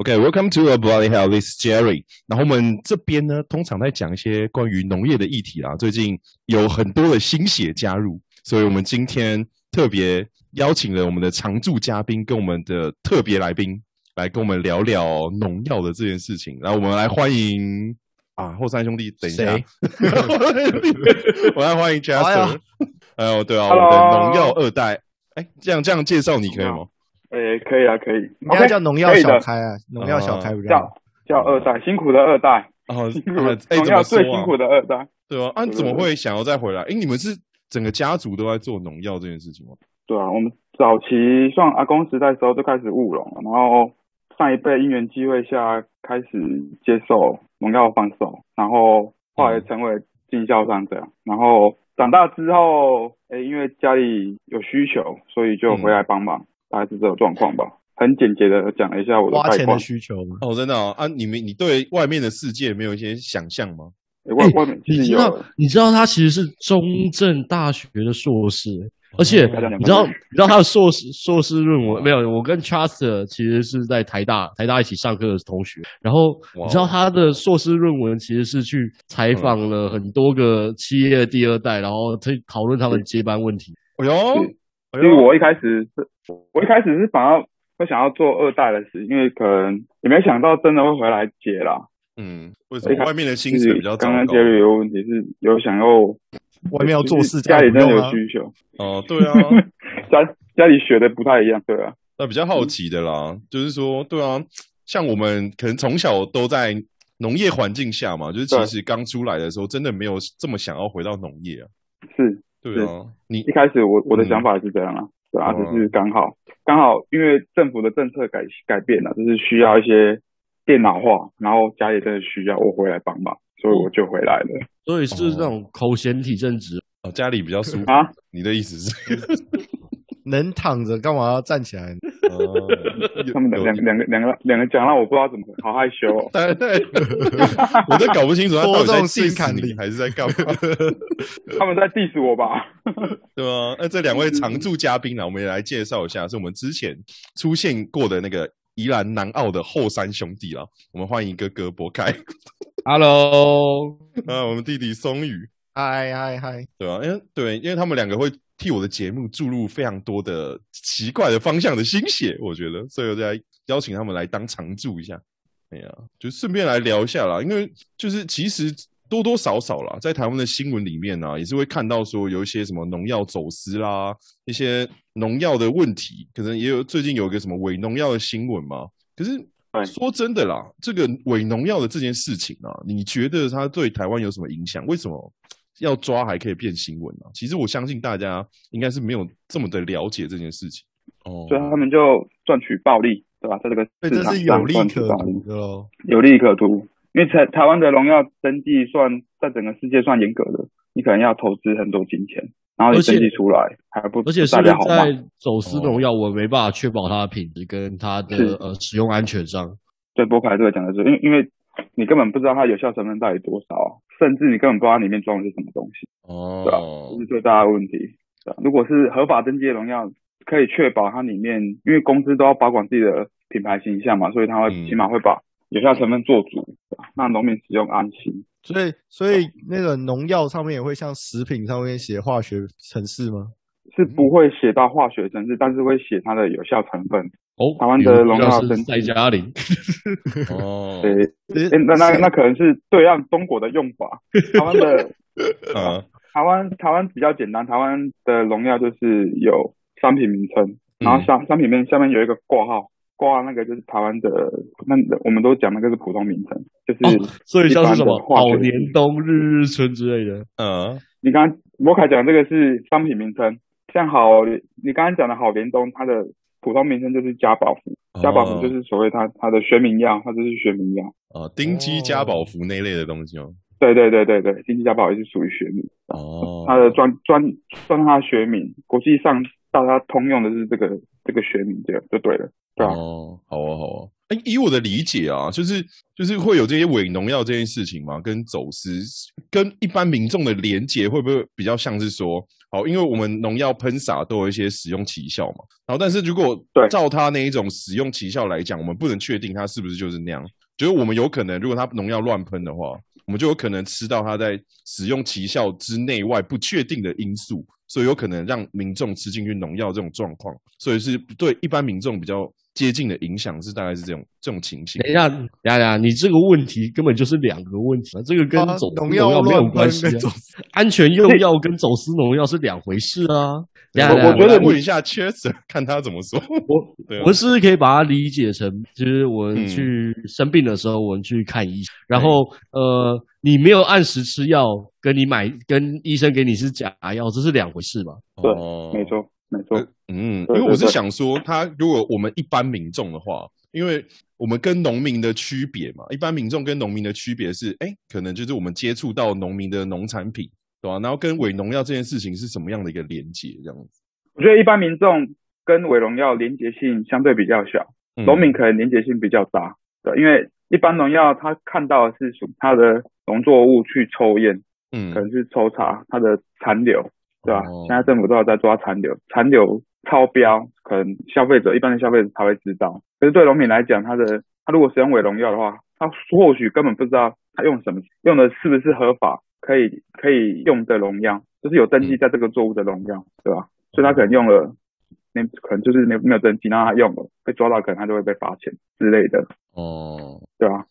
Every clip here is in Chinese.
OK，Welcome、okay, to a Bloody Hell. This is Jerry。然后我们这边呢，通常在讲一些关于农业的议题啦。最近有很多的新血加入，所以我们今天特别邀请了我们的常驻嘉宾跟我们的特别来宾来跟我们聊聊农药的这件事情。然后我们来欢迎啊，后山兄弟，等一下，我来欢迎 Jester。哎呦，对啊.我们的农药二代。哎，这样这样介绍你可以吗？诶，可以啊，可以。应该叫农药小开啊，农药小开不叫叫二代，辛苦的二代。哦，农药最辛苦的二代，对啊，啊，怎么会想要再回来？诶，你们是整个家族都在做农药这件事情吗？对啊，我们早期算阿公时代的时候就开始务农了，然后上一辈因缘机会下开始接受农药放手，然后后来成为经销商这样，然后长大之后，诶，因为家里有需求，所以就回来帮忙。大概是这种状况吧，很简洁的讲了一下我的花钱的需求哦，真的哦。啊，你们你对外面的世界没有一些想象吗？外外面其实有，你知道你知道他其实是中正大学的硕士，而且你知道你知道他的硕士硕士论文没有？我跟 Chester 其实是在台大台大一起上课的同学，然后你知道他的硕士论文其实是去采访了很多个企业的第二代，然后去讨论他们接班问题。哎呦，因为我一开始是。我一开始是想要会想要做二代的事，因为可能也没想到真的会回来接啦。嗯，为什么外面的薪水比较高？刚刚杰瑞有问题是有想要外面要做事，家里真的有需求。哦，对啊，家家里学的不太一样，对啊。那比较好奇的啦，嗯、就是说，对啊，像我们可能从小都在农业环境下嘛，就是其实刚出来的时候，真的没有这么想要回到农业啊。是，对啊。你一开始我我的想法是这样啊。嗯对啊，只是刚好刚好，因为政府的政策改改变了，就是需要一些电脑化，然后家里真的需要我回来帮忙，所以我就回来了。所以是那种口嫌体正直哦，家里比较舒服啊？你的意思是？能躺着干嘛要站起来？他们两两个两个两个讲，让我不知道怎么，好害羞哦。对对，我都搞不清楚他 到底在 diss 你还是在干嘛。他们在 diss 我吧？对啊，那这两位常驻嘉宾呢，我们也来介绍一下，是我们之前出现过的那个宜兰南澳的后山兄弟啦。我们欢迎哥哥博凯，Hello，啊，我们弟弟松宇，嗨嗨嗨，对啊，因为对，因为他们两个会。替我的节目注入非常多的奇怪的方向的心血，我觉得，所以我就来邀请他们来当常驻一下。哎呀，就顺便来聊一下啦，因为就是其实多多少少啦，在台湾的新闻里面啊，也是会看到说有一些什么农药走私啦，一些农药的问题，可能也有最近有一个什么伪农药的新闻嘛。可是说真的啦，这个伪农药的这件事情啊，你觉得它对台湾有什么影响？为什么？要抓还可以变新闻啊！其实我相信大家应该是没有这么的了解这件事情哦，所以他们就赚取暴利，对吧？在这个市场上赚取暴利哦，有利可图。因为台台湾的荣耀登记算在整个世界算严格的，你可能要投资很多金钱，然后你登记出来还不而且大家好在走私荣耀，我没办法确保它的品质跟它的呃使用安全上。对，波凯这个讲的是，因为因为。你根本不知道它有效成分到底多少，甚至你根本不知道里面装的是什么东西，哦，对吧？这是最大的问题。如果是合法登记的农药，可以确保它里面，因为公司都要保管自己的品牌形象嘛，所以它会起码会把有效成分做足，让农民使用安心。所以，所以那个农药上面也会像食品上面写化学程式吗？是不会写到化学程式，但是会写它的有效成分。哦，台湾的荣耀是赛嘉玲。哦，对，那那那可能是对岸中国的用法。台湾的，啊，台湾台湾比较简单，台湾的荣耀就是有商品名称，然后商商品名下面有一个挂号，挂号那个就是台湾的，那我们都讲那个是普通名称，就是所以像是什么好年冬、日日春之类的。嗯，你刚刚博凯讲这个是商品名称，像好，你刚刚讲的好年冬，它的。普通名称就是加宝福，加宝福就是所谓它它的学名药，它就是学名药啊，丁基加宝福那类的东西哦。对对对对对，丁基加宝也是属于学名哦，它的专专算它的学名，国际上大家通用的是这个这个学名，这样就对了，对吧？哦，好啊好啊。哎，以我的理解啊，就是就是会有这些伪农药这件事情嘛，跟走私跟一般民众的连结会不会比较像是说，好，因为我们农药喷洒都有一些使用奇效嘛，然后但是如果照它那一种使用奇效来讲，我们不能确定它是不是就是那样，就是我们有可能如果它农药乱喷的话，我们就有可能吃到它在使用奇效之内外不确定的因素，所以有可能让民众吃进去农药这种状况，所以是对一般民众比较。接近的影响是大概是这种这种情形。等一下，呀呀，你这个问题根本就是两个问题啊！这个跟走农药没有关系啊，安全用药跟走私农药是两回事啊。我我觉得问一下 Chester 看他怎么说。我我们是不是可以把它理解成，就是我们去生病的时候，我们去看医生，然后呃，你没有按时吃药，跟你买跟医生给你是假药，这是两回事吧？对，没错。没错，嗯，因为我是想说，他如果我们一般民众的话，因为我们跟农民的区别嘛，一般民众跟农民的区别是，哎，可能就是我们接触到农民的农产品，对吧？然后跟伪农药这件事情是什么样的一个连接？这样子，我觉得一般民众跟伪农药连接性相对比较小，农民可能连接性比较大，对，因为一般农药他看到的是属他的农作物去抽验，嗯，可能是抽查它的残留。对吧？现在政府都有在抓残留，残留超标，可能消费者一般的消费者才会知道。可是对农民来讲，他的他如果使用伪农药的话，他或许根本不知道他用什么，用的是不是合法可以可以用的农药，就是有登记在这个作物的农药，对吧？所以他可能用了，那可能就是没没有登记，然后他用了被抓到，可能他就会被罚钱之类的。哦，对吧？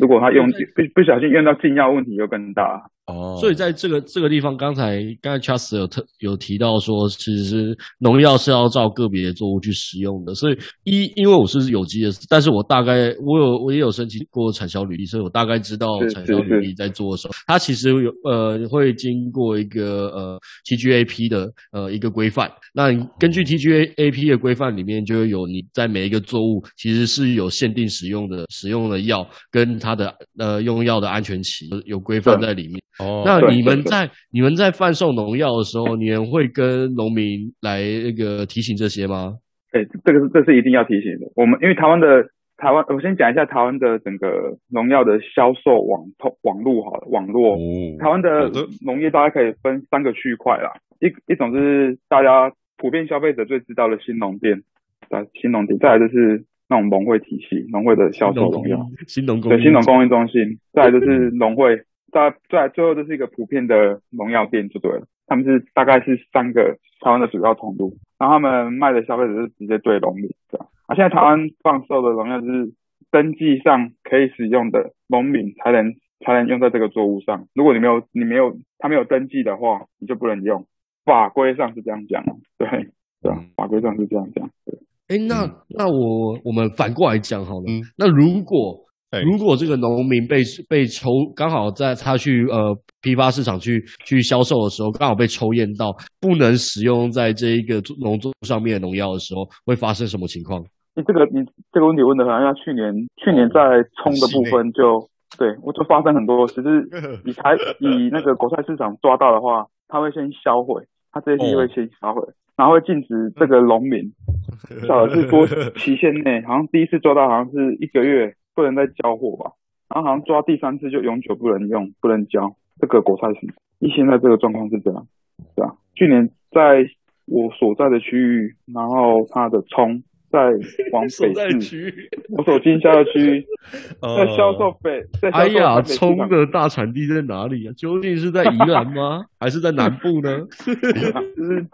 如果他用不不小心用到禁药，问题就更大。哦，所以在这个这个地方，刚才刚才 Charles 有特有提到说，其实农药是要照个别的作物去使用的。所以一因为我是有机的，但是我大概我有我也有申请过产销履历，所以我大概知道产销履历在做的时候，它其实有呃会经过一个呃 TGAP 的呃一个规范。那根据 TGAP 的规范里面，就会有你在每一个作物其实是有限定使用的使用的药跟它的呃用药的安全期有规范在里面。哦，那你们在你们在贩售农药的时候，你们会跟农民来那个提醒这些吗？哎，这个是这是一定要提醒的。我们因为台湾的台湾，我先讲一下台湾的整个农药的销售网通网络好了，网络。哦，台湾的农业大概可以分三个区块啦，一一种是大家普遍消费者最知道的新农店，啊，新农店，再来就是那种农会体系，农会的销售农药，新农对新农供应中心，再来就是农会。大在最后就是一个普遍的农药店就对了，他们是大概是三个台湾的主要通路，然后他们卖的消费者是直接对农民这样。啊，现在台湾放售的农药就是登记上可以使用的农民才能才能用在这个作物上，如果你没有你没有他没有登记的话，你就不能用。法规上是这样讲，对对，法规上是这样讲。对，哎，那那我我们反过来讲好了，嗯，那如果。如果这个农民被被抽，刚好在他去呃批发市场去去销售的时候，刚好被抽验到不能使用在这一个农作物上面的农药的时候，会发生什么情况？你这个你这个问题问的好像去年去年在冲的部分就对我就发生很多，只是 以台以那个国菜市场抓到的话，他会先销毁，他这些东西会先销毁，然后会禁止这个农民，至少是多期限内，好像第一次抓到好像是一个月。不能再交货吧，然后好像抓第三次就永久不能用，不能交这个果菜市。一现在这个状况是这样，对啊。去年在我所在的区域，然后它的葱在往 北市，我所经销的区域 在销售北。在哎呀，葱的大产地在哪里啊？究竟是在宜兰吗？还是在南部呢？就是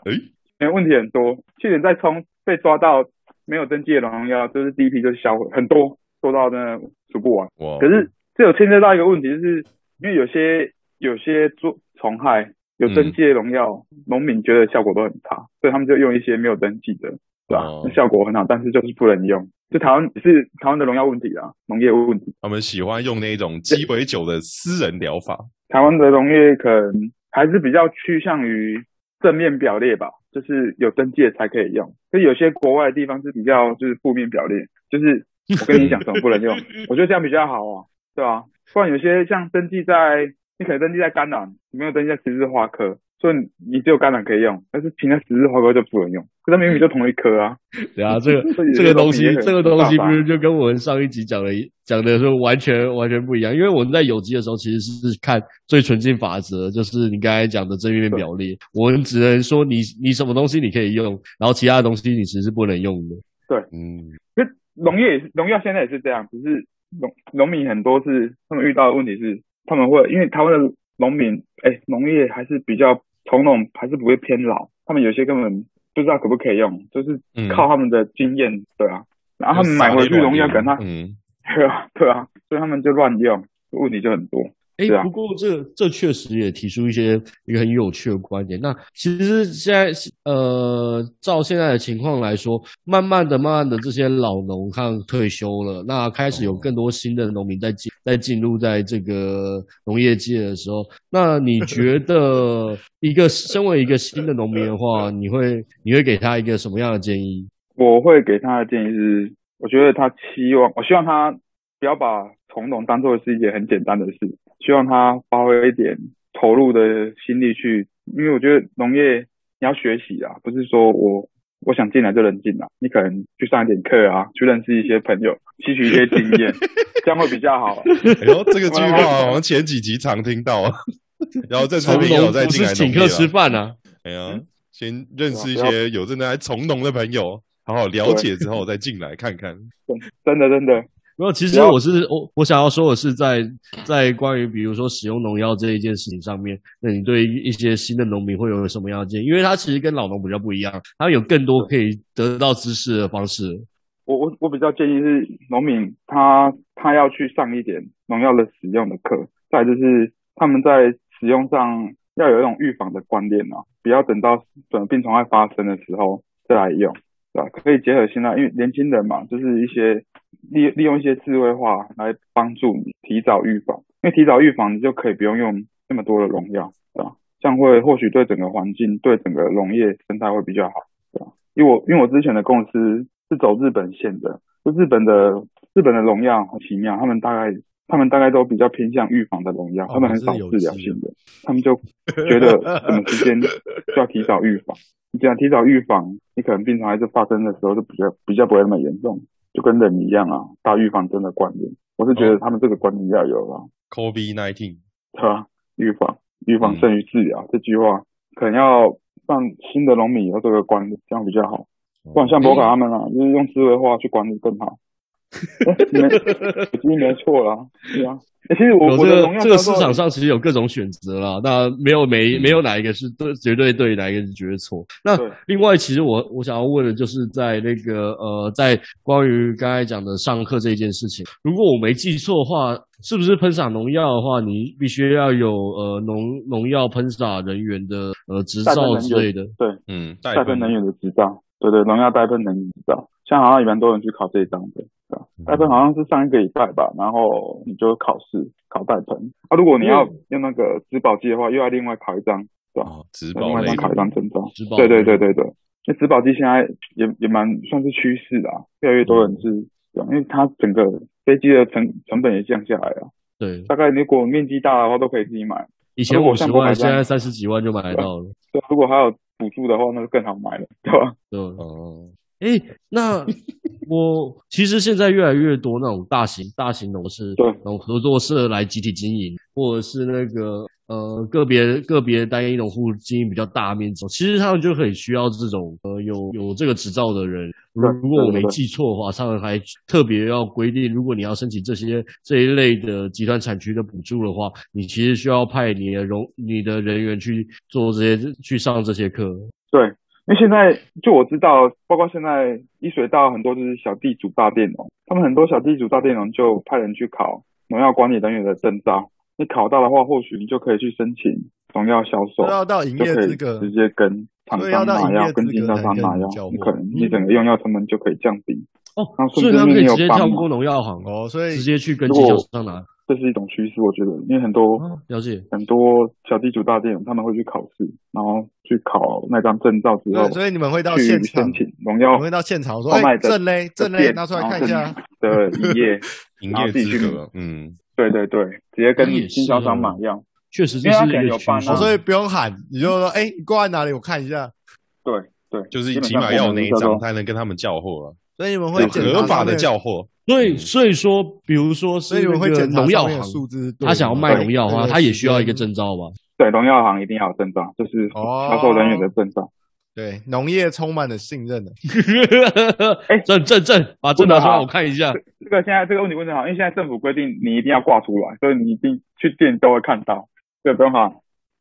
哎，问题很多。去年在葱被抓到没有登记的农药，就是第一批就销毁很多。做到真的数不完.可是这有牵涉到一个问题，就是因为有些有些做虫害有登记的农药，农、嗯、民觉得效果都很差，所以他们就用一些没有登记的，对吧？那、oh. 效果很好，但是就是不能用。就台湾是台湾的农药问题啊，农业问题。他们喜欢用那种鸡尾酒的私人疗法。台湾的农业可能还是比较趋向于正面表列吧，就是有登记的才可以用。所以有些国外的地方是比较就是负面表列，就是。我跟你讲，怎么不能用？我觉得这样比较好啊，对吧？不然有些像登记在，你可能登记在甘蓝，你没有登记在十字花科，所以你只有甘蓝可以用，但是其他十字花科就不能用。可是明明就同一科啊。对啊，这个 这个东西，这个东西不是就跟我们上一集讲的讲的说完全完全不一样。因为我们在有机的时候，其实是看最纯净法则，就是你刚才讲的正面表列。我们只能说你你什么东西你可以用，然后其他的东西你其实是不能用的。对，嗯，因为农业也是农药现在也是这样，只是农农民很多是他们遇到的问题是，他们会因为台湾的农民，哎、欸，农业还是比较从农，还是不会偏老，他们有些根本不知道可不可以用，就是靠他们的经验，嗯、对啊，然后他们买回去农药跟他，嗯，对啊，对啊，所以他们就乱用，问题就很多。哎，不过这这确实也提出一些一个很有趣的观点。那其实现在呃，照现在的情况来说，慢慢的、慢慢的，这些老农看退休了，那开始有更多新的农民在进在进入在这个农业界的时候，那你觉得 一个身为一个新的农民的话，你会你会给他一个什么样的建议？我会给他的建议是，我觉得他期望，我希望他不要把从农当做是一件很简单的事。希望他发挥一点投入的心力去，因为我觉得农业你要学习啊，不是说我我想进来就能进来，你可能去上一点课啊，去认识一些朋友，吸取一些经验，这样会比较好。然后，这个句话好像前几集常听到啊，然后在从农有在进来请客吃饭啊，哎呀，先认识一些有正在从农的朋友，好好了解之后再进来看看。真的真的。没有，其实我是我我想要说的是在，在在关于比如说使用农药这一件事情上面，那你对一些新的农民会有什么样的建议？因为他其实跟老农比较不一样，他有更多可以得到知识的方式。我我我比较建议是农民他他要去上一点农药的使用的课，再就是他们在使用上要有一种预防的观念啊，不要等到等病虫害发生的时候再来用，对吧？可以结合现在，因为年轻人嘛，就是一些。利利用一些智慧化来帮助你提早预防，因为提早预防，你就可以不用用那么多的农药，对吧？这样会或许对整个环境、对整个农业生态会比较好，对吧？因为我因为我之前的公司是走日本线的，就日本的日本的农药很奇妙，他们大概他们大概都比较偏向预防的农药，他们很少治疗性的，他们就觉得什么时间就要提早预防，你这样提早预防，你可能病虫害是发生的时候就比较比较不会那么严重。就跟人一样啊，打预防针的观念，我是觉得他们这个观念要有了。COVID-19，对啊？预防预防胜于治疗、嗯、这句话，可能要让新的农民有这个观念，这样比较好。不然像博卡他们啊，欸、就是用智慧化去管理更好。没，已经没错了，对啊。欸、其实我有这个这个市场上其实有各种选择啦，那没有没没有哪一个是对绝对对，哪一个是绝对错。那另外，其实我我想要问的就是在那个呃，在关于刚才讲的上课这件事情，如果我没记错的话，是不是喷洒农药的话，你必须要有呃农农药喷洒人员的呃执照之类的？对，嗯，带喷能源的执照，对对，农药带喷能源执照，像好像一般多人去考这一张的。代喷好像是上一个礼拜吧，然后你就考试考代喷。啊，如果你要用那个植保机的话，又要另外考一张，对吧？植保，另外再考一张证照。对对对对对，那植保机现在也也蛮算是趋势的啊，越来越多人是，因为它整个飞机的成成本也降下来了。对，大概如果面积大的话，都可以自己买。以前五十万，现在三十几万就买得到了。对，如果还有补助的话，那就更好买了，对吧？对，哦。哎，那 我其实现在越来越多那种大型大型农事，对，那种合作社来集体经营，或者是那个呃个别个别单一农户经营比较大面积，其实他们就很需要这种呃有有这个执照的人。如果我没记错的话，他们还特别要规定，如果你要申请这些这一类的集团产区的补助的话，你其实需要派你的农你的人员去做这些去上这些课。对。因为现在就我知道，包括现在一水稻很多就是小地主大佃农，他们很多小地主大佃农就派人去考农药管理人员的证照。你考到的话，或许你就可以去申请农药销售，要到营业资格，直接跟厂商拿药，跟经销商拿药，你可能你整个用药成本就可以降低。哦，所以他可以直接跳过农药行哦，所以直接去跟经销商拿。这是一种趋势，我觉得，因为很多、哦、了解很多小地主大店他们会去考试，然后去考那张证照之后，所以你们会到现场申请农药，会到现场说，哎，证嘞，证嘞，拿出来看一下的 营业 营业资格，嗯，对对对，直接跟经销商买药。确实这是一个趋势，所以不用喊，你就说，哎，你挂在哪里？我看一下。对对，就是起码要有那一张才能跟他们叫货了。所以你们会合法的叫货。所以所以说，比如说是那个农药行，他想要卖农药的话，他也需要一个证照吧？对，农药行一定要有证照，就是销售人员的证照。对，农业充满了信任的。哎，证证证，把证拿出来我看一下。这个现在这个问题问得好，因为现在政府规定你一定要挂出来，所以你一定去店都会看到。对，不用怕，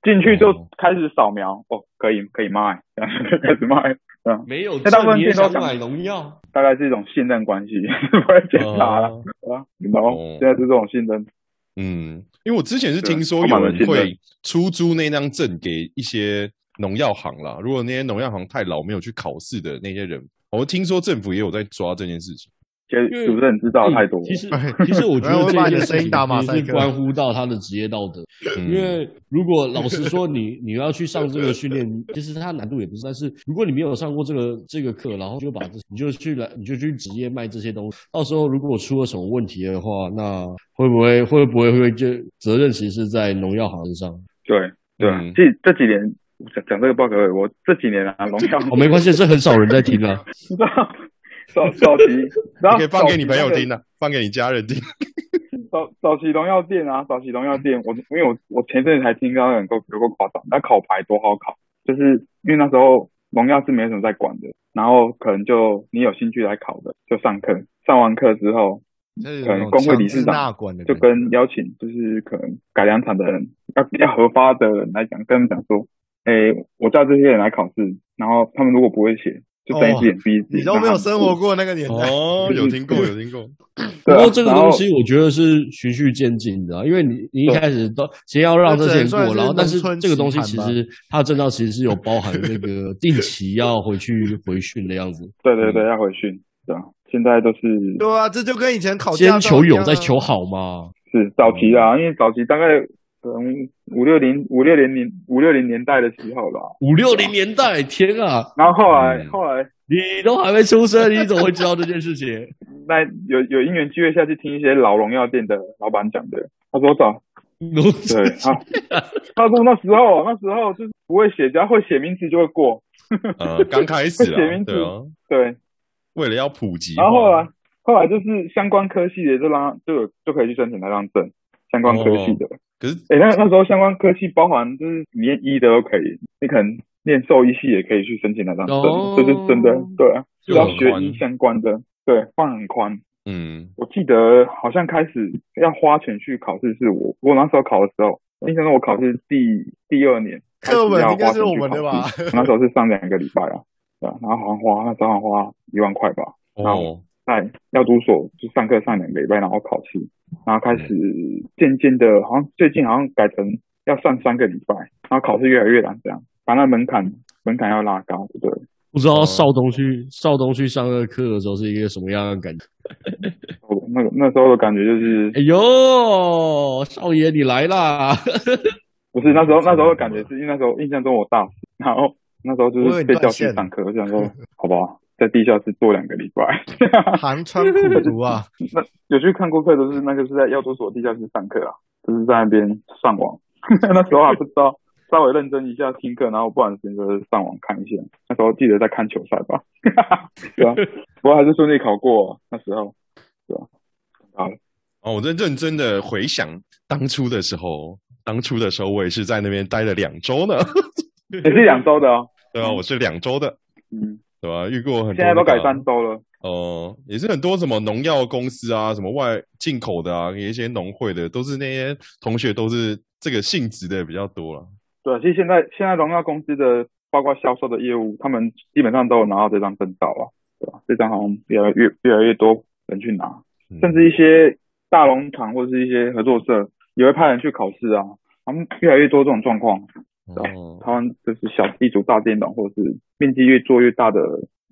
进去就开始扫描，哦，可以可以卖，开始卖。嗯，没有大部分也想买农药？大概是一种信任关系，不会检查了啊。然后现在是这种信任。嗯，因为我之前是听说有人会出租那张证给一些。农药行啦，如果那些农药行太老没有去考试的那些人，我听说政府也有在抓这件事情。其实主任知道太多。其实 其实我觉得 这件事情也是关乎到他的职业道德。因为如果老实说，你 你要去上这个训练，其实它难度也不是。但是如果你没有上过这个这个课，然后就把这你就去来你就去职业卖这些东西，到时候如果出了什么问题的话，那会不会会不会会就责任其实是在农药行业上？对对，这这几年。讲讲这个报告，我这几年啊，农药哦，没关系，这很少人在听啊。早早期，然后可以放给你朋友听啊，放给你家人听。早早期荣耀店啊，早期荣耀店，我因为我我前阵子才听到很够有够夸张，那考牌多好考，就是因为那时候荣耀是没什么在管的，然后可能就你有兴趣来考的，就上课，上完课之后，可能工会理事长就跟邀请，就是可能改良厂的人要要核发的人来讲，跟他们讲说。诶、欸，我叫这些人来考试，然后他们如果不会写，就睁一只眼闭一只眼。你都没有生活过那个年代哦，有听过，有听过。不过这个东西我觉得是循序渐进的，因为你你一开始都先要让这些人过，然后但是这个东西其实它的证照其实是有包含那个 定期要回去回训的样子。对对对，要回训，对啊，现在都是。对啊，这就跟以前考先求有再求好嘛。是早期啊，因为早期大概。从五六零五六零年五六零年代的时候吧，五六零年代，天啊！然后后来、嗯、后来你都还没出生，你怎么会知道这件事情？那有有因缘机会下去听一些老农药店的老板讲的，他说早，对，他 他说那时候那时候就是不会写，只要会写名字就会过。呃，刚开始写名字，对，为了要普及。然后后来后来就是相关科系的就让就有就可以去申请那张证，相关科系的。哦可是，哎、欸，那那时候相关科系包含就是念医的都可以，你可能念兽医系也可以去申请那张证，这、哦、是真的，对啊，只要学医相关的，对，放很宽。嗯，我记得好像开始要花钱去考试，是我我那时候考的时候，印象中我考试第第二年，课本应该是我们的吧？那时候是上两个礼拜啊，对啊，然后好像花那时候好像花一万块吧，然后在药毒所就上课上两个礼拜，然后考试。然后开始渐渐的，好像最近好像改成要上三个礼拜，然后考试越来越难，这样把那门槛门槛要拉高，对。不知道少东去少东去上个课的时候是一个什么样的感觉？那个那时候的感觉就是，哎呦，少爷你来啦！不是那时候那时候的感觉是因为那时候印象中我大四，然后那时候就是被叫去上课，我想说好不好？在地下室坐两个礼拜，寒窗苦读啊！那有去看过课，都是那个是在药毒所地下室上课啊，就是在那边上网。那时候还不知道，稍微认真一下听课，然后不然时间就是上网看一下。那时候记得在看球赛吧？对啊，不过还是顺利考过、啊、那时候，对吧、啊？好哦，我在认真的回想当初的时候，当初的时候我也是在那边待了两周呢，也是两周的哦。对啊，我是两周的，嗯。对吧？遇过很多、那个，现在都改三周了。哦、呃，也是很多什么农药公司啊，什么外进口的啊，有一些农会的，都是那些同学都是这个性质的比较多了。对，其实现在现在农药公司的包括销售的业务，他们基本上都有拿到这张证照了，对吧？这张好像越来越越来越多人去拿，嗯、甚至一些大农场或者是一些合作社也会派人去考试啊，他们越来越多这种状况。哦，他们就是小地主大佃农，或者是面积越做越大的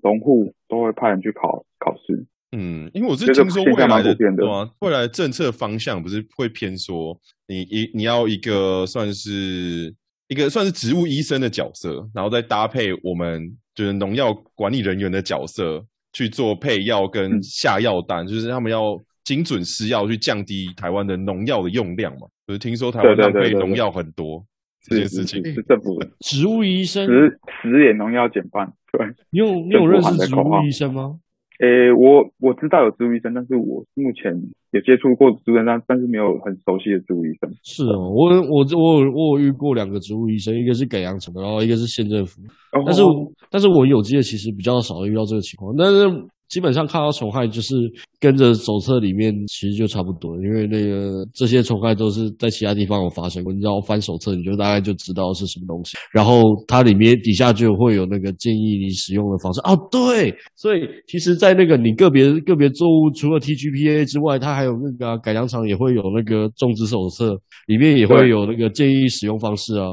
农户，都会派人去考考试。嗯，因为我是听说未来的，的。对啊，未来政策方向不是会偏说你一你要一个算是一个算是植物医生的角色，然后再搭配我们就是农药管理人员的角色去做配药跟下药单，嗯、就是他们要精准施药去降低台湾的农药的用量嘛。就是听说台湾浪费农药很多这件事情，是政府的 植物医生十十年农药减半。对，你有你有认识植物医生吗？诶、欸，我我知道有植物医生，但是我目前也接触过植物医生，但是没有很熟悉的植物医生。是哦，我我我我有遇过两个植物医生，一个是给养虫的，然后一个是县政府。哦、但是但是我有机的其实比较少遇到这个情况，但是。基本上看到虫害就是跟着手册里面，其实就差不多，因为那个这些虫害都是在其他地方有发生过，你知道翻手册，你就大概就知道是什么东西。然后它里面底下就会有那个建议你使用的方式。哦，对，所以其实，在那个你个别个别作物除了 TGPA 之外，它还有那个改良场也会有那个种植手册，里面也会有那个建议使用方式啊。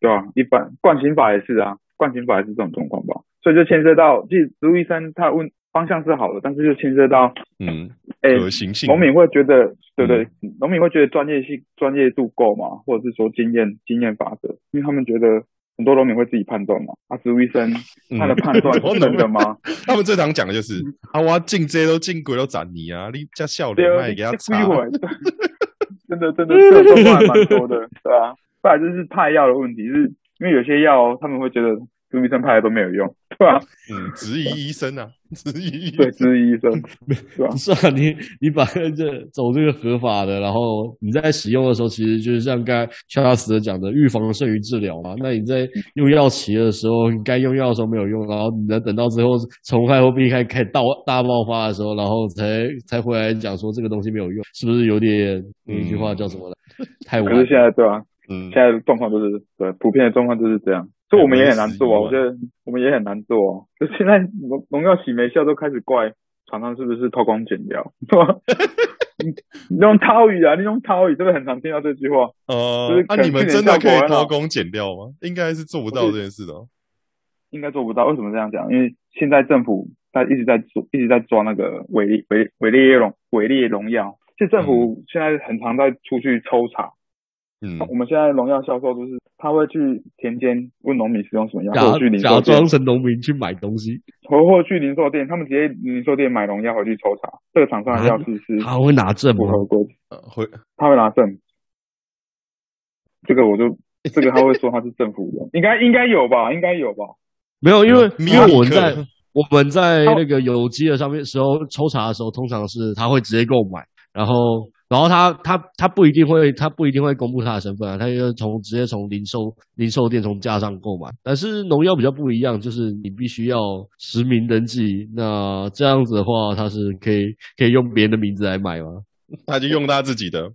对啊，一般惯行法也是啊，惯行法也是这种状况吧。所以就牵涉到，其实植物医生他问。方向是好的，但是就牵涉到，嗯，哎。农民会觉得，对对，农、嗯、民会觉得专业性、专业度够嘛？或者是说经验、经验法则？因为他们觉得很多农民会自己判断嘛。啊，植物医生他的判断是 真的吗？嗯、他们最常讲的就是，啊，我进这些都进鬼都斩你啊，你加笑脸卖给他擦。真的真的，这种状况还蛮多的，对吧、啊？不然就是派药的问题，是因为有些药他们会觉得。朱医生派的都没有用，对吧？嗯，质疑医生啊，质疑对，质疑医生，是吧？是啊，你你把这走这个合法的，然后你在使用的时候，其实就是像刚才肖大师讲的，预防胜于治疗嘛。那你在用药期的时候，你该用药的时候没有用，然后你再等到之后虫害或病害开始大大爆发的时候，然后才才回来讲说这个东西没有用，是不是有点那一句话叫什么来？嗯、太晚。可是现在对吧、啊？嗯，现在的状况都是对，普遍的状况就是这样。所以我们也很难做啊，我觉得我们也很难做啊。就现在农农药洗没效，都开始怪厂商是不是偷工减料，是吧？你用套语啊，你用套语，真的很常听到这句话。呃，那、啊、你们真的可以偷工减料吗？应该是做不到这件事的。应该做不到，为什么这样讲？因为现在政府在一直在做，一直在抓那个伪伪伪劣农伪劣农药，其实政府现在很常在出去抽查。嗯，我们现在农药销售就是他会去田间问农民使用什么药，或者去零售店。假装成农民去买东西，或或去零售店，他们直接零售店买农药回去抽查，这个厂商的药是是他会拿证符合规，呃会。他会拿证，这个我就 这个他会说他是政府的，应该应该有吧，应该有吧？没有，因为因为我们在我们在那个有机的上面时候抽查的时候，通常是他会直接购买，然后。然后他他他不一定会他不一定会公布他的身份啊，他就从直接从零售零售店从架上购买。但是农药比较不一样，就是你必须要实名登记。那这样子的话，他是可以可以用别人的名字来买吗？他就用他自己的，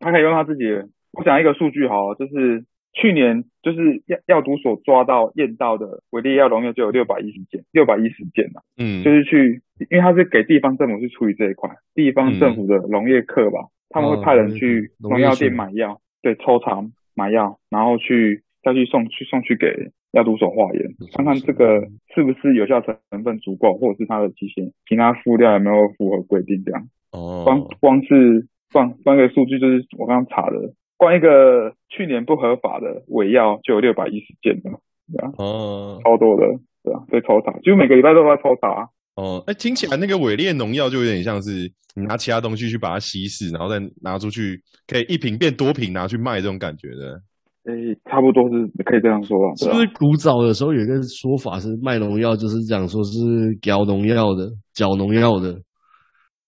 他可以用他自己的。我讲一个数据好，就是。去年就是药药毒所抓到验到的伪劣药农药就有六百一十件，六百一十件呐。嗯，就是去，因为他是给地方政府去处理这一块，地方政府的农业课吧，嗯、他们会派人去农药店买药，对，抽查买药，然后去再去送去送去给药毒所化验，看看这个是不是有效成分足够，或者是它的期限，其他辅料有没有符合规定这样。哦，光光是光光个数据就是我刚刚查的。光一个去年不合法的伪药就有六百一十件了，对啊，哦，超多的，对啊，被抽查，几乎每个礼拜都在抽查。哦，哎，听起来那个伪劣农药就有点像是你拿其他东西去把它稀释，然后再拿出去，可以一瓶变多瓶拿去卖这种感觉的。哎，差不多是可以这样说吧。是不是古早的时候有一个说法是卖农药就是讲说是搅农药的，搅农药的。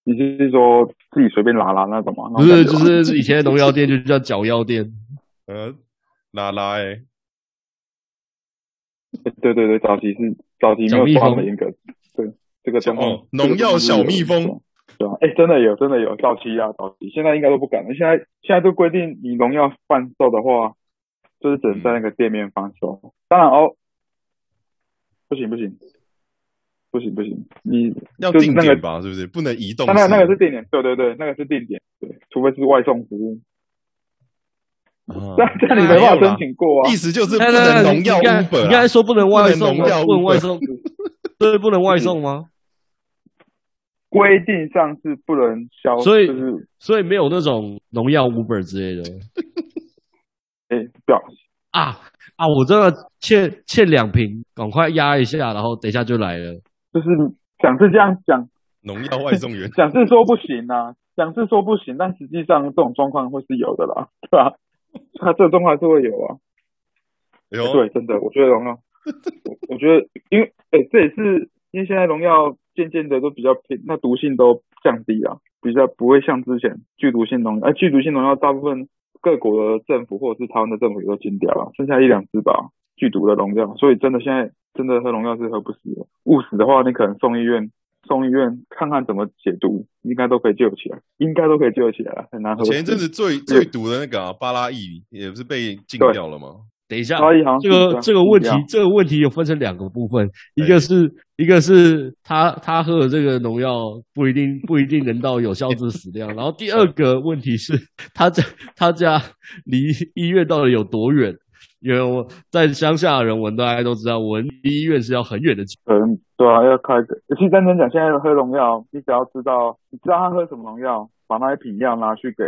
你就是说自己随便拉拉那种吗？不是，就是以前的农药店就叫脚药店。呃，拉拉哎、欸，对对对，早期是早期没有抓的严格。对，这个哦，农药小蜜蜂，对吧？哎，真的有，真的有，早期啊，早期，现在应该都不敢了。现在现在都规定，你农药贩售的话，就是只能在那个店面贩售。嗯、当然哦，不行不行。不行不行，你要定点吧，是不是？不能移动。那那个是定点，对对对，那个是定点，对，除非是外送服务。那这你没办法申请过啊。意思就是不能农药 Uber。你刚才说不能外送，不能外送，对，不能外送吗？规定上是不能销，所以所以没有那种农药 Uber 之类的。哎，不要啊啊！我真的欠欠两瓶，赶快压一下，然后等一下就来了。就是讲是这样讲，农药外送员 讲是说不行啊，讲是说不行，但实际上这种状况会是有的啦，对吧？他这种状况还是会有啊。有欸、对，真的，我觉得农药，我我觉得，因为，哎、欸，这也是因为现在农药渐渐的都比较偏，那毒性都降低了，比较不会像之前剧毒性农药，哎，剧毒性农药大部分各国的政府或者是台湾的政府也都禁掉了，剩下一两支吧，剧毒的农药，所以真的现在真的喝农药是喝不死的，误死的话，你可能送医院，送医院看看怎么解毒，应该都可以救起来，应该都可以救起来，很难喝。前一阵子最最毒的那个、啊、巴拉益也不是被禁掉了吗？等一下，这个这个问题，这个问题有分成两个部分，一个是一个是他他喝的这个农药不一定不一定能到有效致死量，然后第二个问题是他家他家离医院到底有多远？因为我在乡下的人，我大家都知道，我离医院是要很远的。嗯，对啊，要开个。其实认真讲，现在喝农药，你只要知道你知道他喝什么农药，把那一瓶药拿去给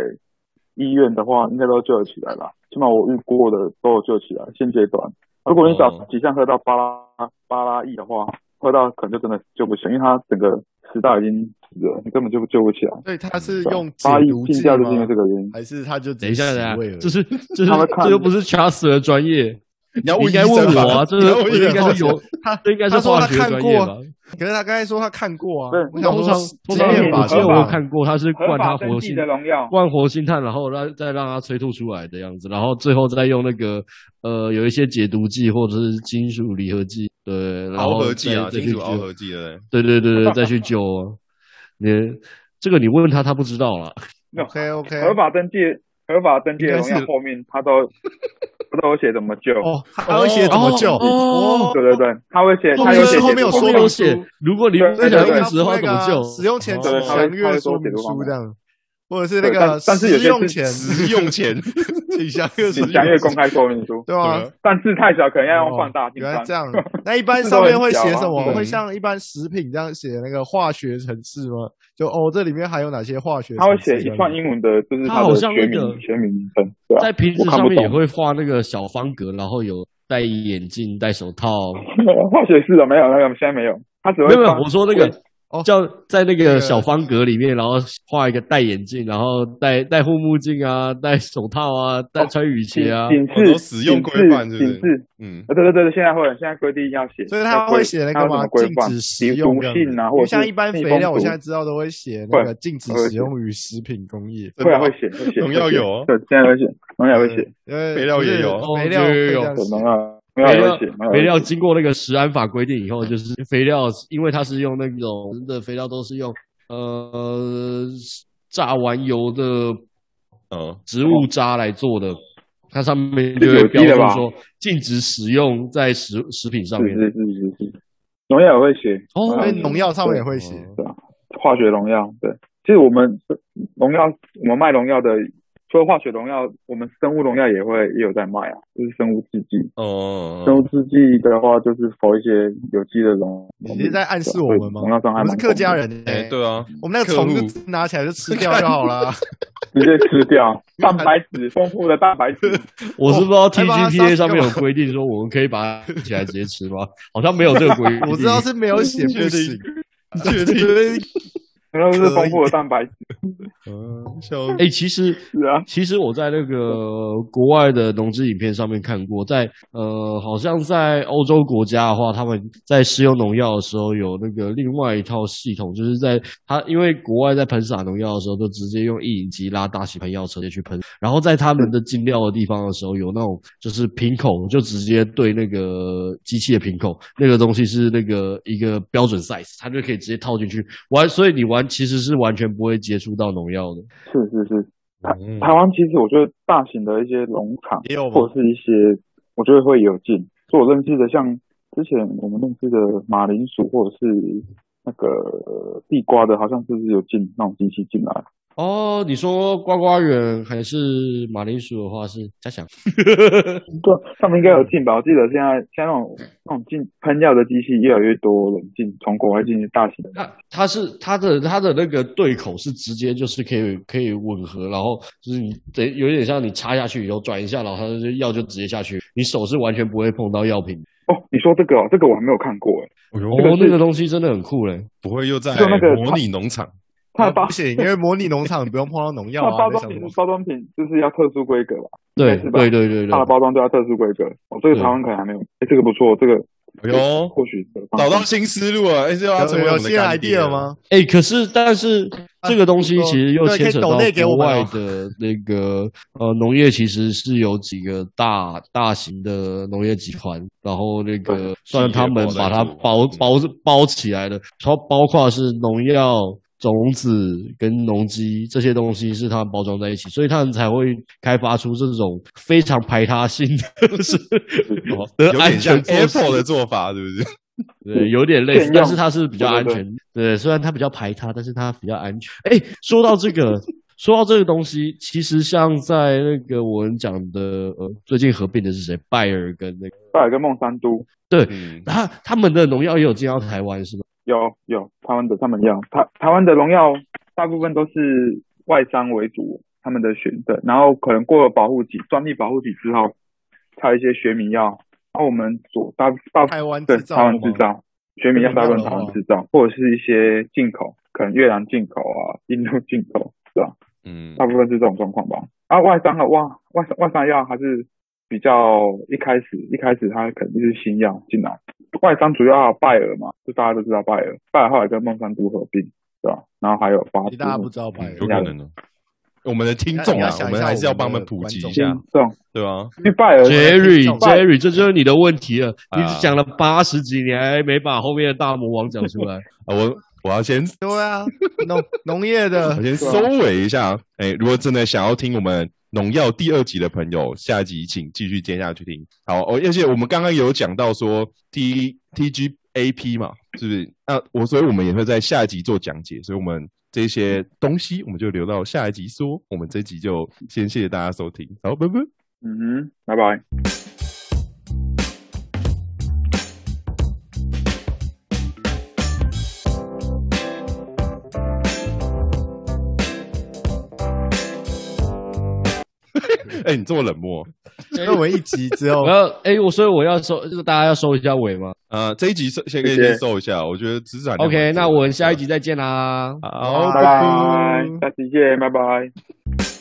医院的话，应该都救得起来了。起码我遇过的都有救起来，现阶段。如果你早几项喝到巴拉巴拉一的话，喝到可能就真的救不起来，因为他整个食道已经死了，你根本就救不起来。对，他是用巴拉益禁掉就是因为这个原因，还是他就等一下等一下，这是这是这又不是 Charles 的专业。你要应该问我啊，这是应该是有他，应该是化学专业吧？可是他刚才说他看过啊，通常通常我记得我看过，他是灌他活性的农药，灌活性炭，然后让再让他催吐出来的样子，然后最后再用那个呃有一些解毒剂或者是金属离合剂，对，然后螯合剂啊，金属螯合剂的，对对对对，再去救。啊你这个你问问他，他不知道了。OK OK，合法登记合法登记的荣耀后面他都。他都有写怎么救哦，他会写怎么救哦，对对对，他会写，他有写后面有说明书，如果你不想用时的话怎么救？使用前详阅说明书这样，或者是那个但是使用前使用前 请详阅请详阅公开说明书，对吧？但字太小，可能要用放大镜。原来这样，那一般 上面会写什么？会像一般食品这样写那个化学程式吗？就哦，这里面还有哪些化学？他会写一串英文的，就是他的学名学名名称。在瓶子上面也会画那个小方格，然后有戴眼镜、戴手套。化学式的没有，那个现在没有。他只会没有。我说那个。哦，叫在那个小方格里面，然后画一个戴眼镜，然后戴戴护目镜啊，戴手套啊，戴穿雨鞋啊，警示使用规范，是不是？嗯，对对对，现在会，现在规定要写，所以他会写那个嘛，禁止使用的，因为像一般肥料，我现在知道都会写那个禁止使用于食品工业，会会写，会写，农药有，对，现在会写，农药会写，因为肥料也有，肥料也有，农药。肥料肥料经过那个食安法规定以后，就是肥料，因为它是用那种的肥料，都是用呃榨完油的呃植物渣来做的，它上面就会标注说禁止使用在食食品上面。是是是是，农药也会写哦，农药上面也会写，对吧？化学农药，对，其实我们农药，我们卖农药的。除了化学农药，我们生物农药也会也有在卖啊，就是生物制剂。哦，生物制剂的话，就是投一些有机的农。你是在暗示我们吗？我们是客家人哎，对啊，我们那个虫子拿起来就吃掉就好了，直接吃掉。蛋白质丰富的蛋白质，我是不知道 TGPA 上面有规定说我们可以把它起来直接吃吗？好像没有这个规定。我知道是没有写不行，确定。然后是丰富的蛋白质。嗯，哎、欸，其实 是啊，其实我在那个国外的农资影片上面看过，在呃，好像在欧洲国家的话，他们在施用农药的时候有那个另外一套系统，就是在他因为国外在喷洒农药的时候，就直接用一引机拉大型喷药车去喷，然后在他们的进料的地方的时候，有那种就是瓶口，就直接对那个机器的瓶口，那个东西是那个一个标准 size，它就可以直接套进去完，所以你完。其实是完全不会接触到农药的。是是是，台台湾其实我觉得大型的一些农场，或者是一些，我觉得会有进。就我认识的，像之前我们认识的马铃薯，或者是那个地瓜的，好像是不是有进那种机器进来？哦，你说瓜瓜园还是马铃薯的话是嘉祥，对，他们应该有进吧？我记得现在像那种那种进喷药的机器越来越多人进，从国外进去大型的。它它是它的它的那个对口是直接就是可以可以吻合，然后就是你等有点像你插下去以后转一下，然后它的药就直接下去，你手是完全不会碰到药品。哦，你说这个哦，这个我还没有看过哎。哦，那个东西真的很酷嘞，不会又在就那个模拟农场？它的包不行，因为模拟农场你不用碰到农药啊。包装品包装品就是要特殊规格吧？对对对对对，它的包装都要特殊规格。哦，这个台湾可能还没有。哎，这个不错，这个。哎呦，或许找到新思路了，哎，这要成为我们的 idea 吗？哎，可是但是这个东西其实又牵扯到国外的那个呃农业，其实是有几个大大型的农业集团，然后那个算他们把它包包包起来的，超包括是农药。种子跟农机这些东西是他们包装在一起，所以他们才会开发出这种非常排他性的，是有点像 Apple 的做法，对不对？对，有点类似，但是它是比较安全。对，虽然它比较排他，但是它比较安全。哎，说到这个，说到这个东西，其实像在那个我们讲的，呃，最近合并的是谁？拜耳跟那个拜耳跟孟山都，对，他他们的农药也有进到台湾，是吗？有有台湾的他们要，台台湾的荣耀大部分都是外商为主，他们的选择，然后可能过了保护期，专利保护期之后，才有一些学名药，然后我们所大大台湾对台湾制造，学名药大部分台湾制造，或者是一些进口，可能越南进口啊，印度进口，是吧？嗯，大部分是这种状况吧。啊，外商的哇，外商外商药还是比较一开始一开始它肯定是新药进来。外商主要拜耳嘛，就大家都知道拜耳，拜耳后来跟孟山都合并，对吧？然后还有巴斯，大家不知道拜耳，有可能呢。我们的听众啊，我们还是要帮他们普及一下，对吧？拜耳，Jerry，Jerry，这就是你的问题了。你只讲了八十集，你，还没把后面的大魔王讲出来。啊我我要先对啊，农农业的，我先收尾一下。哎，如果真的想要听我们。农药第二集的朋友，下一集请继续接下去听。好，哦，而且我们刚刚有讲到说 T T G A P 嘛，是不是？那我所以我们也会在下一集做讲解，所以我们这些东西我们就留到下一集说。我们这集就先谢谢大家收听，好，拜拜。嗯哼，拜拜。哎、欸，你这么冷漠？那我们一集之后，我要哎，我所以我要收，就是大家要收一下尾吗？呃，这一集收先可以先收一下，我觉得资产。OK，那我们下一集再见啦！好，拜拜，下期见，拜拜。